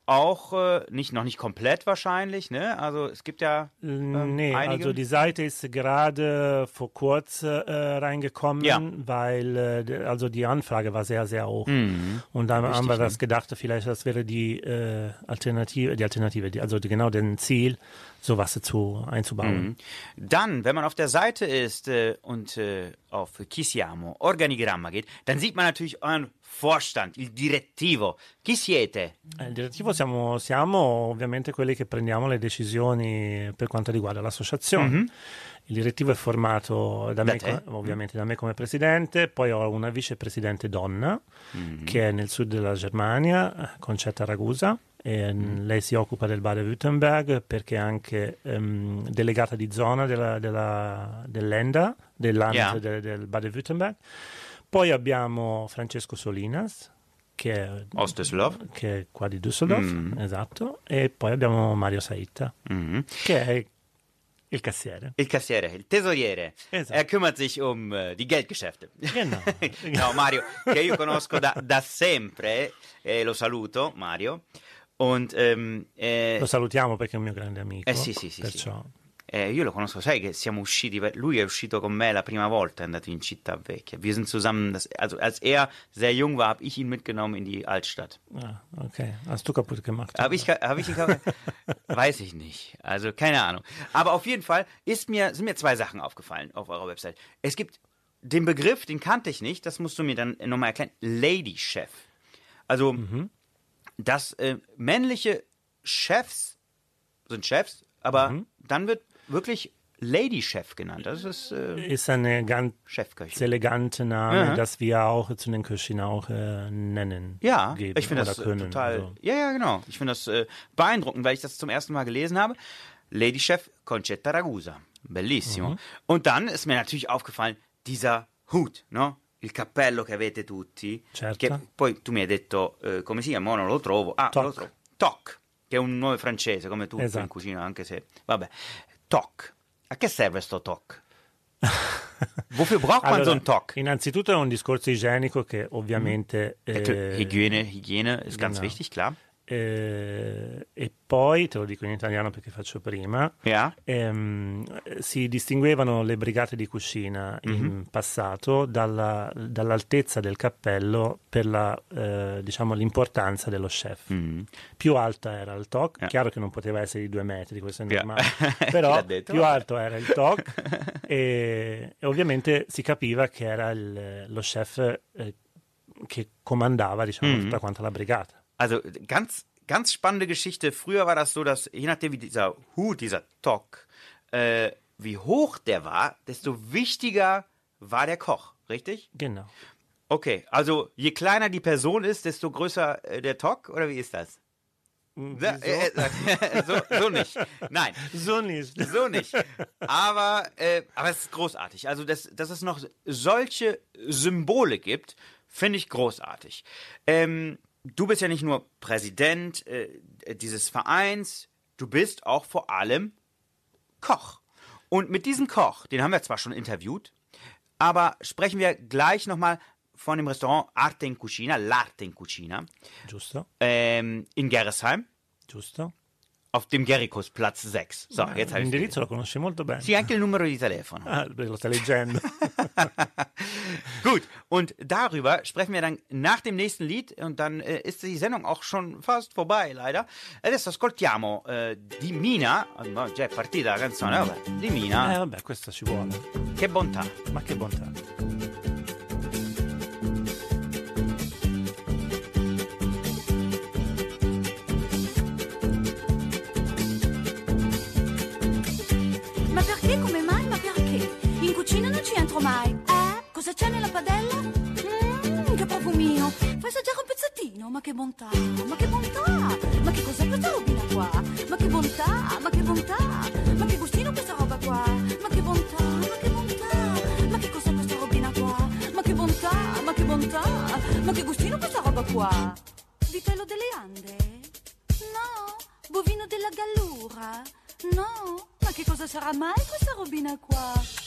auch äh, nicht noch nicht komplett wahrscheinlich, ne? Also es gibt ja ähm, nee, einige. also die Seite ist gerade vor kurz äh, reingekommen, Ja. weil äh, also die Anfrage war sehr, sehr hoch. Mhm. Und dann haben wir das gedacht, vielleicht das wäre die äh, Alternative, die Alternative, die, also die, genau den Ziel, sowas zu einzubauen. Dann, wenn man auf der Seite ist äh, und äh, auf Chi siamo, Organigramma geht, dann sieht man natürlich euren Vorstand, il direttivo. Chi siete? Eh, Il direttivo siamo, siamo ovviamente quelli che prendiamo le decisioni per quanto riguarda l'associazione. Il direttivo è formato da, Da me, te? ovviamente da me come presidente, poi ho una vicepresidente donna che è nel sud della Germania, Concetta Ragusa. Mm, Lei si occupa del Baden-Württemberg perché è anche ehm, delegata di zona della, della, dell'ENDA, dell'ANT Yeah. de- del Baden-Württemberg. Poi abbiamo Francesco Solinas, che è che è qua di Düsseldorf, esatto, e poi abbiamo Mario Saitta, che è il cassiere. Il Cassiere, il Tesoriere. Esatto. Er kümmert sich um äh, die Geldgeschäfte. Genau. no, Mario, che io conosco da, da sempre, e lo saluto, Mario. Und ähm, äh, Lo salutiamo perché è un mio grande amico. Eh sì, sì, sì, perciò. Äh, io lo conosco, sai che siamo usciti, lui è uscito con me la prima volta, è andato in Città Vecchia. Wir sind zusammen, das, also als er sehr jung war, habe ich ihn mitgenommen in die Altstadt. Ah, ok, hast du kaputt gemacht. Habe ich, hab ich ihn kaputt? Weiß ich nicht. Also keine Ahnung. Aber auf jeden Fall ist mir, sind mir zwei Sachen aufgefallen auf eurer Website. Es gibt den Begriff, den kannte ich nicht, das musst du mir dann nochmal erklären. Lady Chef. Also, dass äh, männliche Chefs sind Chefs, aber dann wird wirklich Lady Chef genannt. Das ist äh, Ist ein ganz Chefköchin. elegante Name, Ja. das wir auch zu den Köchinnen auch äh, nennen. Ja, geben ich finde das äh, können. total. Also, Ja, ja, genau. Ich finde das äh, beeindruckend, weil ich das zum ersten Mal gelesen habe. Lady Chef Concetta Ragusa. Bellissimo. Mhm. Und dann ist mir natürlich aufgefallen, dieser Hut, no? Il cappello che avete tutti. Certo. Che poi tu mi hai detto eh, come si chiama, non lo trovo. Ah, Toc. lo trovo. Toc, che è un nome francese, come tutto Esatto. in cucina, anche se. Vabbè. Toc. A che serve sto toc? Wofür braucht man so allora, einen Toc? innanzitutto è un discorso igienico che ovviamente... Ecco, eh, Hygiene, Hygiene ist ganz genau. wichtig, klar. Eh, e poi, te lo dico in italiano perché faccio prima, Ja. ehm, si distinguevano le brigate di cucina in Mhm. passato dalla- dall'altezza del cappello per la, eh, diciamo, l'importanza dello chef. Mhm. Più alta era il toc, Ja. chiaro che non poteva essere di due metri, questo è normale, Chi però detto? più alto era il toc e, e ovviamente si capiva che era il- lo chef eh, che comandava diciamo, Mhm. tutta quanta la brigata. Also ganz, ganz spannende Geschichte. Früher war das so, dass je nachdem, wie dieser Hut, dieser Tock, äh, wie hoch der war, desto wichtiger war der Koch, richtig? Genau. Okay, also je kleiner die Person ist, desto größer äh, der Tock, oder wie ist das? Ja, äh, äh, so, so nicht. Nein, So nicht. so nicht. Aber, äh, aber es ist großartig. Also, dass, dass es noch solche Symbole gibt, finde ich großartig. Ähm, du bist ja nicht nur Präsident äh, dieses Vereins, du bist auch vor allem Koch. Und mit diesem Koch, den haben wir zwar schon interviewt, aber sprechen wir gleich nochmal von dem Restaurant Arte in Cucina, L'Arte in Cucina, Giusto? ähm, in Gerresheim, Giusto? Auf dem Gerikus Platz 6. So, jetzt habe ich L'indirizzo lo conosci molto bene. Sì, anche il numero di telefono. Ah, lo stai leggendo. Gut, und darüber sprechen wir dann nach dem nächsten Lied und dann äh, ist die Sendung auch schon fast vorbei, leider. Adesso ascoltiamo eh, di Mina, no, già è partita la canzone, vabbè, di eh, Mina, vabbè, questa ci vuole. che bontà. Ma che bontà. Cosa c'è nella padella? Mmm, che profumino. Fai assaggiare un pezzettino, ma che bontà, ma che bontà. Ma che cos'è questa robina qua? Ma che bontà, ma che bontà. Ma che gustino questa roba qua? Ma che bontà, ma che bontà. Ma che cos'è questa robina qua? Ma che bontà, ma che bontà. Ma che gustino questa roba qua? Vitello delle Ande? No. Bovino della Gallura? No. Ma che cosa sarà mai questa robina qua?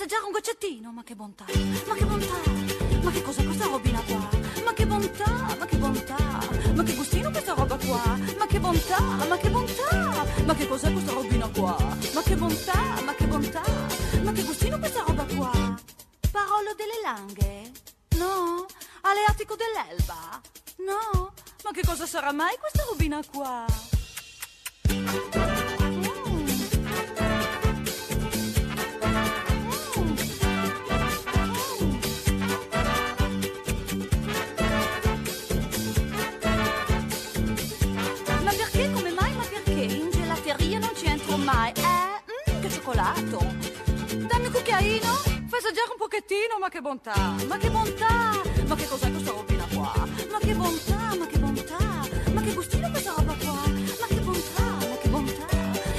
Assaggiare un goccettino. Ma che bontà, ma che bontà. Ma che cos'è questa robina qua? Ma che bontà, ma che bontà. Ma che gustino questa roba qua? Ma che bontà, ma che bontà. Ma che cos'è questa robina qua? Ma che bontà, ma che bontà. Ma che gustino questa roba qua? Parolo delle langhe? No? Aleatico dell'Elba? No? Ma che cosa sarà mai questa robina qua? Assaggiare un pochettino, ma che bontà! Ma che bontà! Ma che cos'è questa robina qua? Ma che bontà, ma che bontà! Ma che gustino questa roba qua? Ma che bontà, ma che bontà!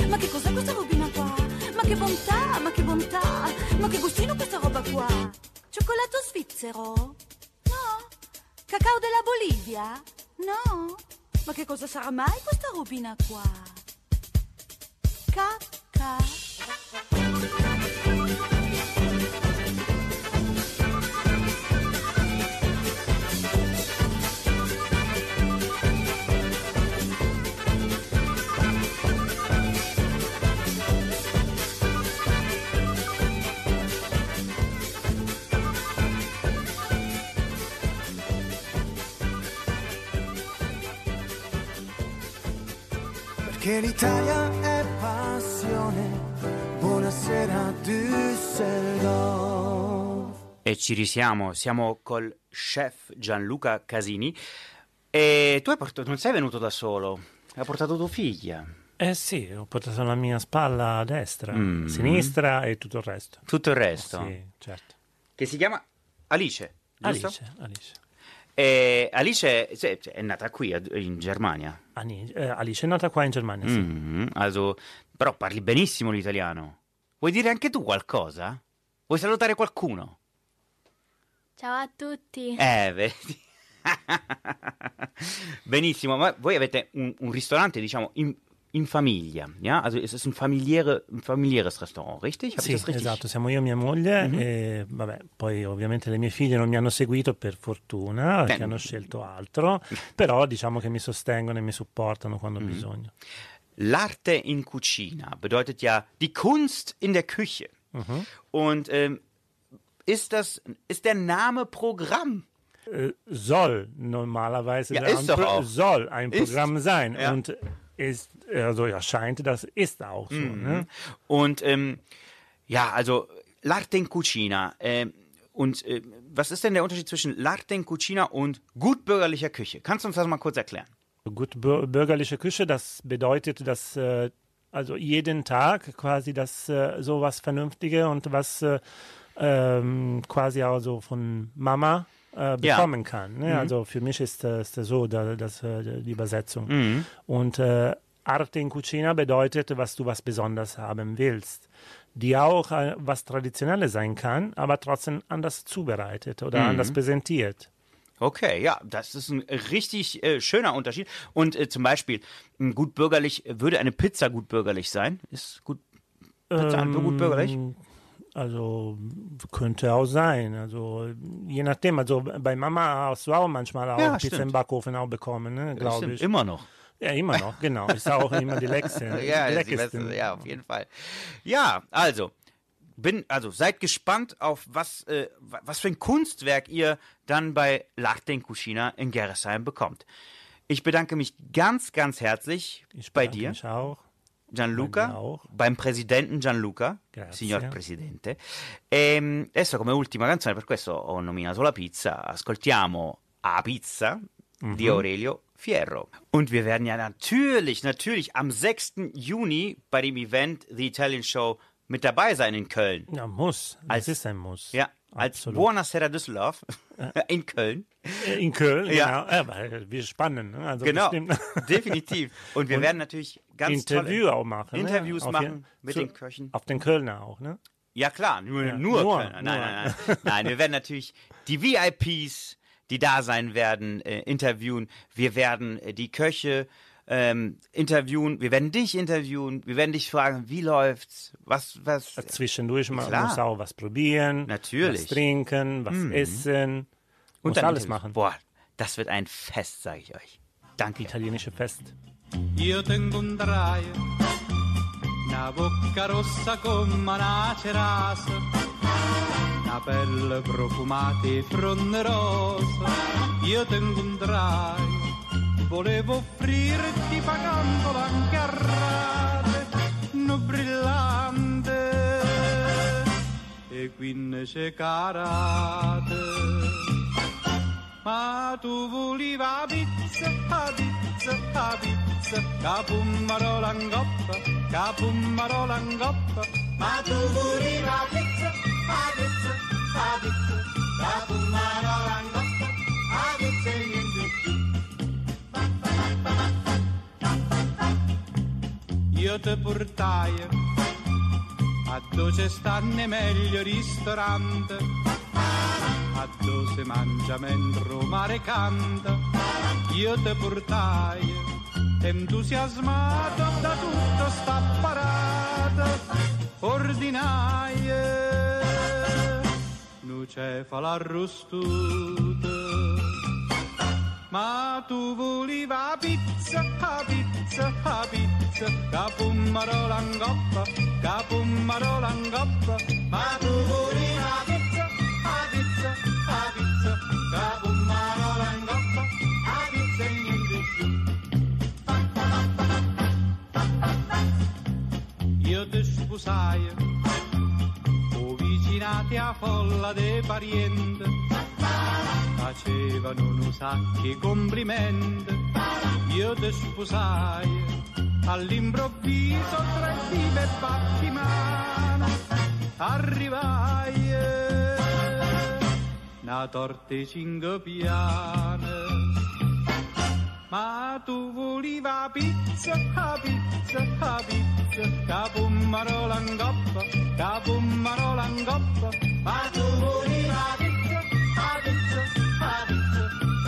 Ma che cos'è questa robina qua? Ma che bontà, ma che bontà! Ma che gustino questa roba qua? Cioccolato svizzero? No? Cacao della Bolivia? No? Ma che cosa sarà mai questa robina qua? Cacca. Che l'Italia è passione. Buonasera Düsseldorf. E ci risiamo, siamo col chef Gianluca Casini. E tu hai portato, non sei venuto da solo, hai portato tua figlia. Eh sì, ho portato la mia spalla a destra, Mm. sinistra e tutto il resto. Tutto il resto. Sì, certo. Che si chiama Alice. Alice, Alice. E Alice cioè, è nata qui in Germania. Ani- eh, Alice è nata qua in Germania, sì. Mhm, also, però parli benissimo l'italiano. Vuoi dire anche tu qualcosa? Vuoi salutare qualcuno? Ciao a tutti. Eh, vedi. Benissimo, ma voi avete un, un ristorante, diciamo, in, in famiglia, ja? Also es ist ein, familiäre, un familiäres Restaurant, richtig? Hab Sì, das richtig? esatto, siamo io e mia moglie Mhm. e vabbè, poi ovviamente le mie figlie non mi hanno seguito per fortuna, Beh. che hanno scelto altro, però diciamo che mi sostengono e mi supportano quando Mhm. ho bisogno. L'arte in cucina bedeutet ja die Kunst in der Küche. Mhm. Und ähm, ist das, ist der Name Programm? Äh, soll normalerweise Ja, ist doch auch. soll ein Ist. Programm sein Ja. und ist also erscheint, das ist auch so. Mhm. Ne? Und ähm, ja, also L'arte in Cucina. ähm, und äh, was ist denn der Unterschied zwischen L'arte in Cucina und gutbürgerlicher Küche? Kannst du uns das mal kurz erklären? Gut, bür bürgerliche Küche, das bedeutet, dass äh, also jeden Tag quasi das äh, so was Vernünftige und was äh, ähm, quasi auch so von Mama äh, Ja. bekommen kann. Ne? Mhm. Also für mich ist das so da, das, äh, die Übersetzung. Mhm. Und äh, Arte in Cucina bedeutet, was du was Besonderes haben willst, die auch äh, was Traditionelles sein kann, aber trotzdem anders zubereitet oder Mhm. anders präsentiert. Okay, ja, das ist ein richtig äh, schöner Unterschied. Und äh, zum Beispiel, gut bürgerlich, würde eine Pizza gut bürgerlich sein? Ist gut, Pizza Ähm, gut bürgerlich? Also könnte auch sein. Also je nachdem. Also bei Mama hast du auch manchmal auch Ja, Pizza stimmt. im Backofen auch bekommen, ne, glaube ich. Immer noch. Ja, immer noch, genau. Ist auch immer die leckste. ja, die leckerste. ja, auf jeden Fall. Ja, also, bin, also seid gespannt auf was, äh, wa- was für ein Kunstwerk ihr dann bei L'Arte in Gerresheim bekommt. Ich bedanke mich ganz, ganz herzlich Ich bei dir, mich auch. Gianluca, beim Presidenten Gianluca, Grazie. signor Presidente. E adesso come ultima canzone, per questo ho nominato la pizza, ascoltiamo A Pizza di Mhm. Aurelio Fierro. Und wir werden ja natürlich, natürlich am 6. Juni bei dem Event The Italian Show mit dabei sein in Köln. Ja, muss. Das Als- ist ein Muss. Ja, als Absolut. Buonasera Düsseldorf in Köln. In Köln, Ja. genau. Ja, wir spannen. Ne? Also Genau, bestimmt. definitiv. Und wir Und werden natürlich ganz Interview tolle auch machen. Interviews ne? Auf machen jeden- mit zu- den Köchen. Auf den Kölner auch, ne? Ja klar, nur, Ja, nur, nur, Kölner. Nein, nur. nein, nein. Nein, wir werden natürlich die VIPs, die da sein werden, äh, interviewen. Wir werden äh, die Köche ähm, interviewen. Wir werden dich interviewen. Wir werden dich fragen, wie läuft's? Was, was? Zwischendurch man Klar. muss auch was probieren. Natürlich. Was trinken, was Mhm. essen. Muss dann alles machen. Boah, das wird ein Fest, sage ich euch. Danke. Italienische Fest. Io tengo un draio, una bocca rossa come una cerasa, una pelle profumata e fronte rosa. Io tengo un draio, volevo offrirti pagandolo anche a rate, no brillante, e quindi c'è carate. Ma tu volevi la pizza, la pizza, la pizza, capummarola in coppa, capummarola. Ma tu volevi la pizza, la pizza, la pizza, capummarola in coppa, la pizza e Io ti portai a dove stanno meglio ristoranti a dove mangia mentre mare canta. Io ti portai entusiasmato da tutta sta parata ordinaia. Non c'è. Ma tu volevi la pizza, la pizza, la pizza, coppa, capummarola in coppa. Ma tu volevi la pizza, la pizza, la pizza, capummarola in coppa, la pizza e niente più. sposai, o vicinati a folla dei parienti, facevano un sacchi complimenti, io te sposai, all'improvviso tra vive e battimano, arrivai, una torte cinque piane. Ma tu voleva pizza, pizza, pizza, capummarola in coppa, capummarola in coppa. Ma tu voleva pizza,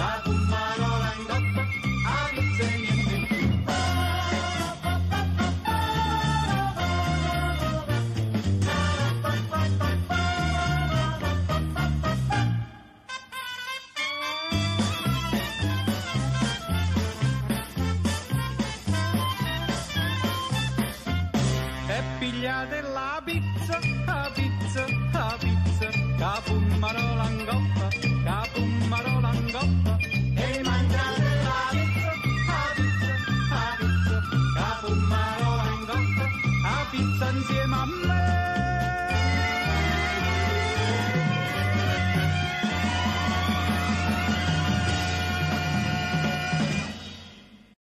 I.